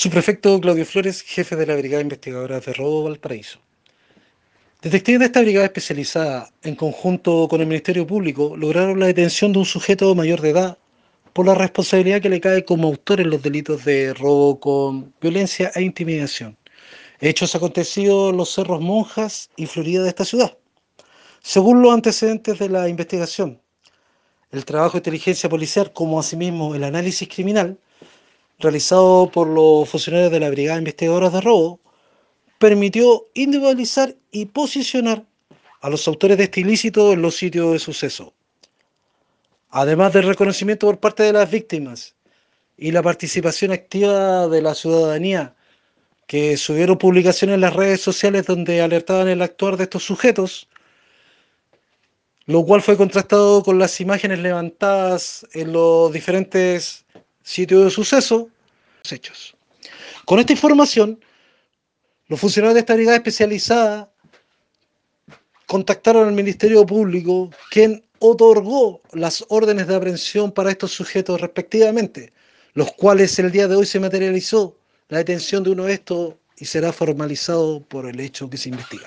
Subprefecto Claudio Flores, jefe de la Brigada Investigadora de Robo Valparaíso. Detectives de esta brigada especializada, en conjunto con el Ministerio Público, lograron la detención de un sujeto mayor de edad por la responsabilidad que le cae como autor en los delitos de robo con violencia e intimidación. Hechos acontecidos en los cerros Monjas y Florida de esta ciudad. Según los antecedentes de la investigación, el trabajo de inteligencia policial, como asimismo el análisis criminal, realizado por los funcionarios de la Brigada Investigadora de Robo, permitió individualizar y posicionar a los autores de este ilícito en los sitios de suceso. Además del reconocimiento por parte de las víctimas y la participación activa de la ciudadanía, que subieron publicaciones en las redes sociales donde alertaban el actuar de estos sujetos, lo cual fue contrastado con las imágenes levantadas en los diferentes sitio de suceso, hechos. Con esta información, los funcionarios de esta brigada especializada contactaron al Ministerio Público, quien otorgó las órdenes de aprehensión para estos sujetos respectivamente, los cuales el día de hoy se materializó la detención de uno de estos y será formalizado por el hecho que se investiga.